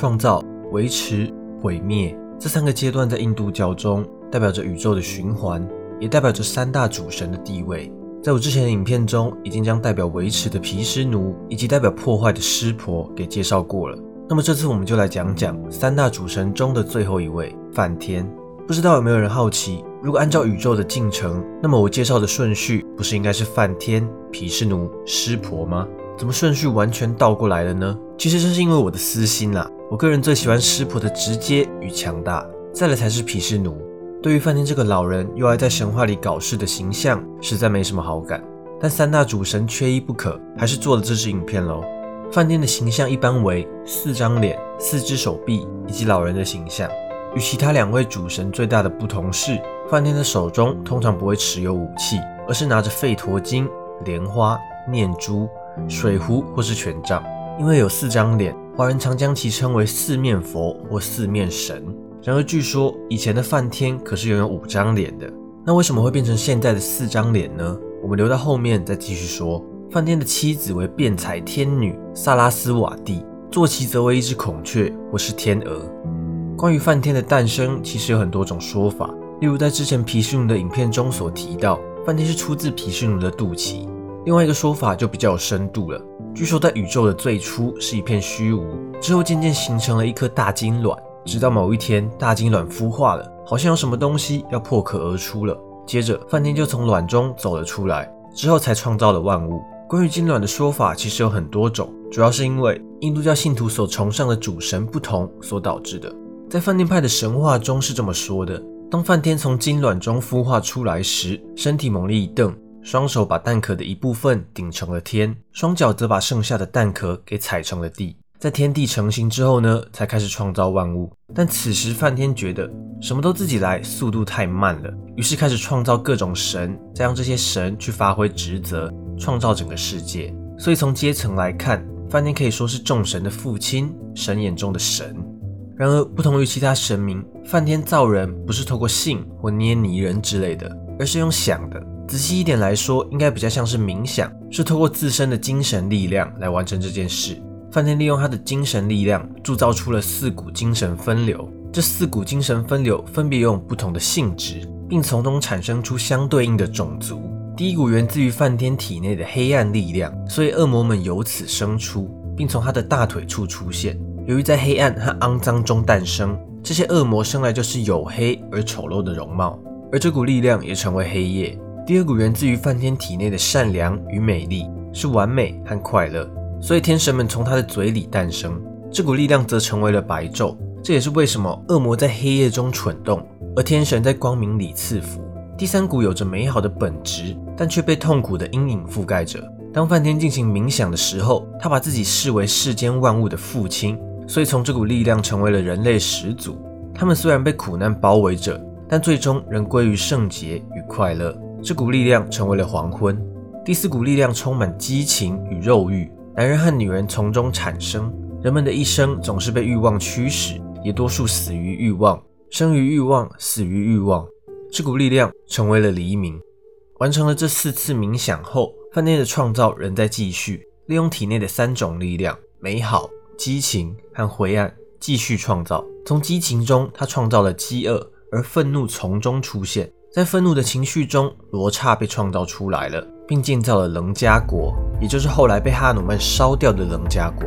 创造、维持、毁灭这三个阶段在印度教中代表着宇宙的循环，也代表着三大主神的地位。在我之前的影片中，已经将代表维持的毗湿奴以及代表破坏的湿婆给介绍过了。那么这次我们就来讲讲三大主神中的最后一位梵天。不知道有没有人好奇，如果按照宇宙的进程，那么我介绍的顺序不是应该是梵天、毗湿奴、湿婆吗？怎么顺序完全倒过来了呢？其实这是因为我的私心啦。我个人最喜欢湿婆的直接与强大，再来才是毗湿奴。对于梵天这个老人又爱在神话里搞事的形象，实在没什么好感。但三大主神缺一不可，还是做了这支影片喽。梵天的形象一般为四张脸、四只手臂以及老人的形象。与其他两位主神最大的不同是，梵天的手中通常不会持有武器，而是拿着吠陀经、莲花、念珠、水壶或是权杖。因为有四张脸，华人常将其称为四面佛或四面神。然而，据说以前的梵天可是拥有五张脸的。那为什么会变成现在的四张脸呢？我们留到后面再继续说。梵天的妻子为辩才天女萨拉斯瓦蒂，坐骑则为一只孔雀或是天鹅。关于梵天的诞生，其实有很多种说法。例如，在之前毗湿奴的影片中所提到，梵天是出自毗湿奴的肚脐。另外一个说法就比较有深度了。据说，在宇宙的最初是一片虚无，之后渐渐形成了一颗大金卵，直到某一天大金卵孵化了，好像有什么东西要破壳而出了。接着，梵天就从卵中走了出来，之后才创造了万物。关于金卵的说法其实有很多种，主要是因为印度教信徒所崇尚的主神不同所导致的。在梵天派的神话中是这么说的：当梵天从金卵中孵化出来时，身体猛力一蹬，双手把蛋壳的一部分顶成了天，双脚则把剩下的蛋壳给踩成了地。在天地成型之后呢，才开始创造万物。但此时梵天觉得什么都自己来，速度太慢了，于是开始创造各种神，再让这些神去发挥职责，创造整个世界。所以从阶层来看，梵天可以说是众神的父亲，神眼中的神。然而，不同于其他神明，梵天造人不是透过性或捏泥人之类的，而是用想的。仔细一点来说，应该比较像是冥想，是透过自身的精神力量来完成这件事。梵天利用他的精神力量铸造出了四股精神分流，这四股精神分流分别拥有不同的性质，并从中产生出相对应的种族。第一股源自于梵天体内的黑暗力量，所以恶魔们由此生出，并从他的大腿处出现。由于在黑暗和肮脏中诞生，这些恶魔生来就是黝黑而丑陋的容貌，而这股力量也成为黑夜。第二股源自于梵天体内的善良与美丽，是完美和快乐，所以天神们从他的嘴里诞生。这股力量则成为了白昼，这也是为什么恶魔在黑夜中蠢动，而天神在光明里赐福。第三股有着美好的本质，但却被痛苦的阴影覆盖着。当梵天进行冥想的时候，他把自己视为世间万物的父亲。所以，从这股力量成为了人类始祖。他们虽然被苦难包围着，但最终仍归于圣洁与快乐。这股力量成为了黄昏。第四股力量充满激情与肉欲，男人和女人从中产生。人们的一生总是被欲望驱使，也多数死于欲望，生于欲望，死于欲望。这股力量成为了黎明。完成了这四次冥想后，饭店的创造仍在继续，利用体内的三种力量：美好。激情和灰暗继续创造。从激情中，他创造了饥饿，而愤怒从中出现。在愤怒的情绪中，罗刹被创造出来了，并建造了棱加国，也就是后来被哈努曼烧掉的棱加国。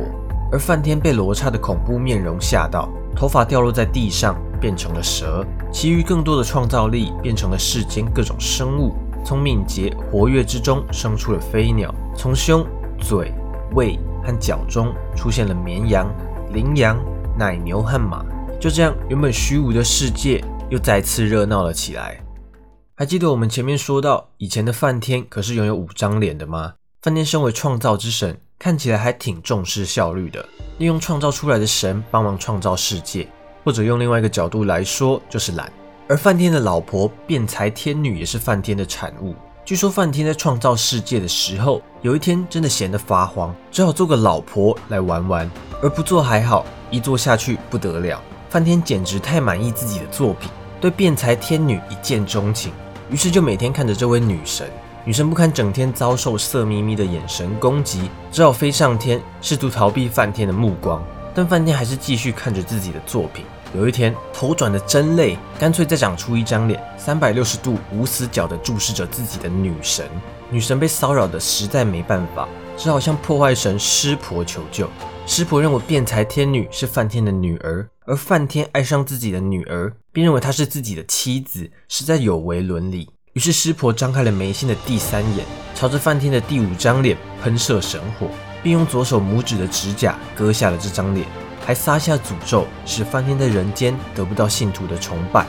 而梵天被罗刹的恐怖面容吓到，头发掉落在地上，变成了蛇。其余更多的创造力变成了世间各种生物。从敏捷活跃之中生出了飞鸟，从胸、嘴、胃。和脚中出现了绵羊、羚羊、奶牛和马，就这样，原本虚无的世界又再次热闹了起来。还记得我们前面说到，以前的梵天可是拥有五张脸的吗？梵天身为创造之神，看起来还挺重视效率的，利用创造出来的神帮忙创造世界，或者用另外一个角度来说，就是懒。而梵天的老婆辩才天女也是梵天的产物。据说梵天在创造世界的时候，有一天真的闲得发慌，只好做个老婆来玩玩。而不做还好，一做下去不得了。梵天简直太满意自己的作品，对辩才天女一见钟情，于是就每天看着这位女神。女神不堪整天遭受色眯眯的眼神攻击，只好飞上天，试图逃避梵天的目光。但梵天还是继续看着自己的作品。有一天，头转的真累，干脆再长出一张脸，三百六十度无死角地注视着自己的女神。女神被骚扰的实在没办法，只好向破坏神湿婆求救。湿婆认为辩才天女是梵天的女儿，而梵天爱上自己的女儿，并认为她是自己的妻子，实在有违伦理。于是湿婆张开了眉心的第三眼，朝着梵天的第五张脸喷射神火，并用左手拇指的指甲割下了这张脸。还撒下诅咒，使梵天在人间得不到信徒的崇拜。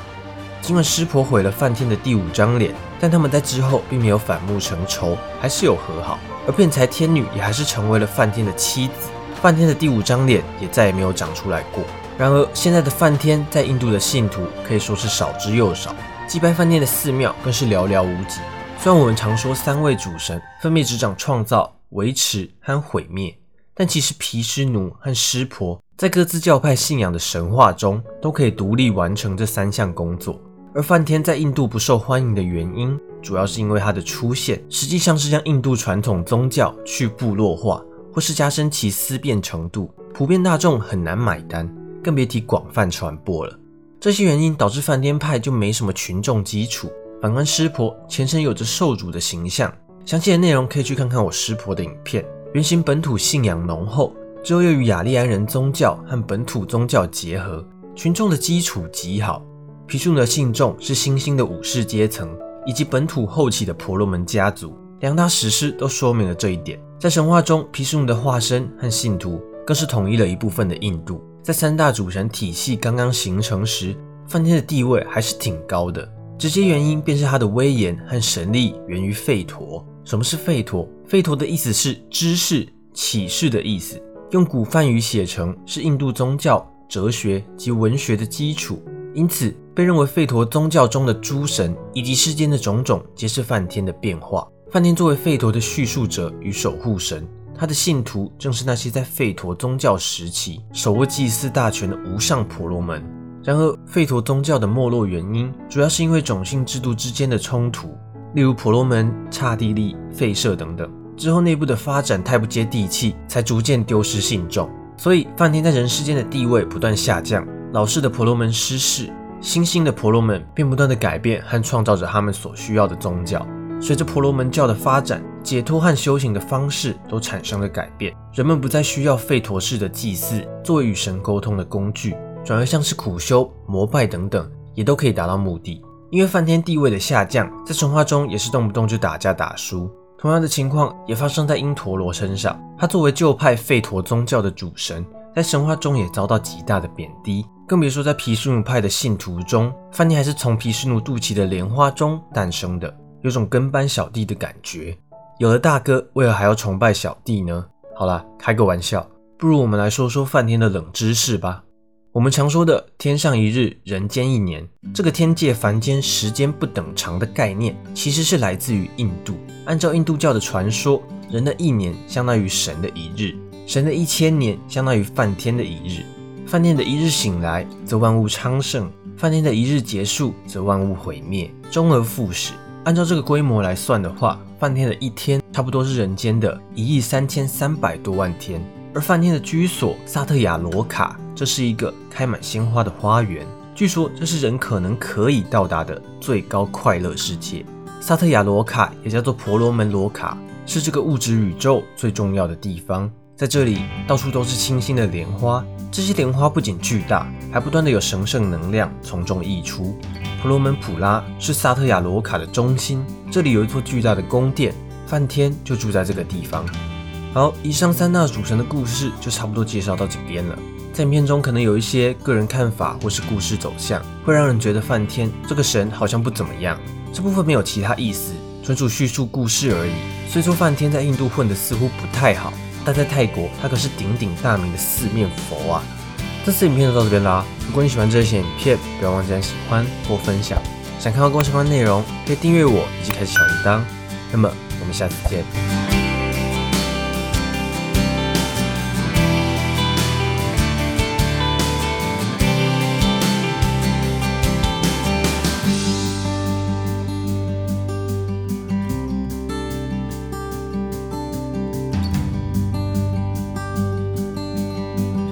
尽管湿婆毁了梵天的第五张脸，但他们在之后并没有反目成仇，还是有和好。而辩才天女也还是成为了梵天的妻子，梵天的第五张脸也再也没有长出来过。然而，现在的梵天在印度的信徒可以说是少之又少，祭拜梵天的寺庙更是寥寥无几。虽然我们常说三位主神分别执掌创造、维持和毁灭，但其实毗湿奴和湿婆。在各自教派信仰的神话中，都可以独立完成这三项工作。而梵天在印度不受欢迎的原因，主要是因为他的出现实际上是将印度传统宗教去部落化，或是加深其思辨程度，普遍大众很难买单，更别提广泛传播了。这些原因导致梵天派就没什么群众基础。反观湿婆，前身有着受主的形象，详细的内容可以去看看我湿婆的影片，原型本土信仰浓厚。之后又与雅利安人宗教和本土宗教结合，群众的基础极好。毗湿奴的信众是新兴的武士阶层，以及本土后期的婆罗门家族。两大史诗都说明了这一点。在神话中，毗湿奴的化身和信徒更是统一了一部分的印度。在三大主神体系刚刚形成时，梵天的地位还是挺高的。直接原因便是他的威严和神力源于吠陀。什么是吠陀？吠陀的意思是知识、启示的意思。用古梵语写成，是印度宗教、哲学及文学的基础，因此被认为吠陀宗教中的诸神以及世间的种种，皆是梵天的变化。梵天作为吠陀的叙述者与守护神，他的信徒正是那些在吠陀宗教时期手握祭祀大权的无上婆罗门。然而，吠陀宗教的没落原因，主要是因为种姓制度之间的冲突，例如婆罗门、刹帝利、吠舍等等。之后内部的发展太不接地气，才逐渐丢失信众。所以梵天在人世间的地位不断下降，老式的婆罗门失势，新兴的婆罗门便不断的改变和创造着他们所需要的宗教。随着婆罗门教的发展，解脱和修行的方式都产生了改变，人们不再需要吠陀式的祭祀作为与神沟通的工具，转而像是苦修、膜拜等等，也都可以达到目的。因为梵天地位的下降，在神话中也是动不动就打架打输。同样的情况也发生在因陀罗身上。他作为旧派吠陀宗教的主神，在神话中也遭到极大的贬低，更别说在毗湿奴派的信徒中，梵天还是从毗湿奴肚脐的莲花中诞生的，有种跟班小弟的感觉。有了大哥，为何还要崇拜小弟呢？好了，开个玩笑，不如我们来说说梵天的冷知识吧。我们常说的“天上一日，人间一年”，这个天界凡间时间不等长的概念，其实是来自于印度。按照印度教的传说，人的一年相当于神的一日，神的一千年相当于梵天的一日。梵天的一日醒来，则万物昌盛；梵天的一日结束，则万物毁灭，终而复始。按照这个规模来算的话，梵天的一天差不多是人间的一亿三千三百多万天。而梵天的居所萨特亚罗卡，这是一个开满鲜花的花园。据说这是人可能可以到达的最高快乐世界。萨特亚罗卡也叫做婆罗门罗卡，是这个物质宇宙最重要的地方。在这里，到处都是清新的莲花。这些莲花不仅巨大，还不断的有神圣能量从中溢出。婆罗门普拉是萨特亚罗卡的中心，这里有一座巨大的宫殿，梵天就住在这个地方。好，以上三大主神的故事就差不多介绍到这边了。在影片中可能有一些个人看法或是故事走向，会让人觉得梵天这个神好像不怎么样。这部分没有其他意思，纯属叙述故事而已。虽说梵天在印度混得似乎不太好，但在泰国它可是鼎鼎大名的四面佛啊。这次影片就到这边啦。如果你喜欢这些影片，不要忘记按喜欢或分享。想看更多相关内容，可以订阅我以及开启小铃铛。那么我们下次见。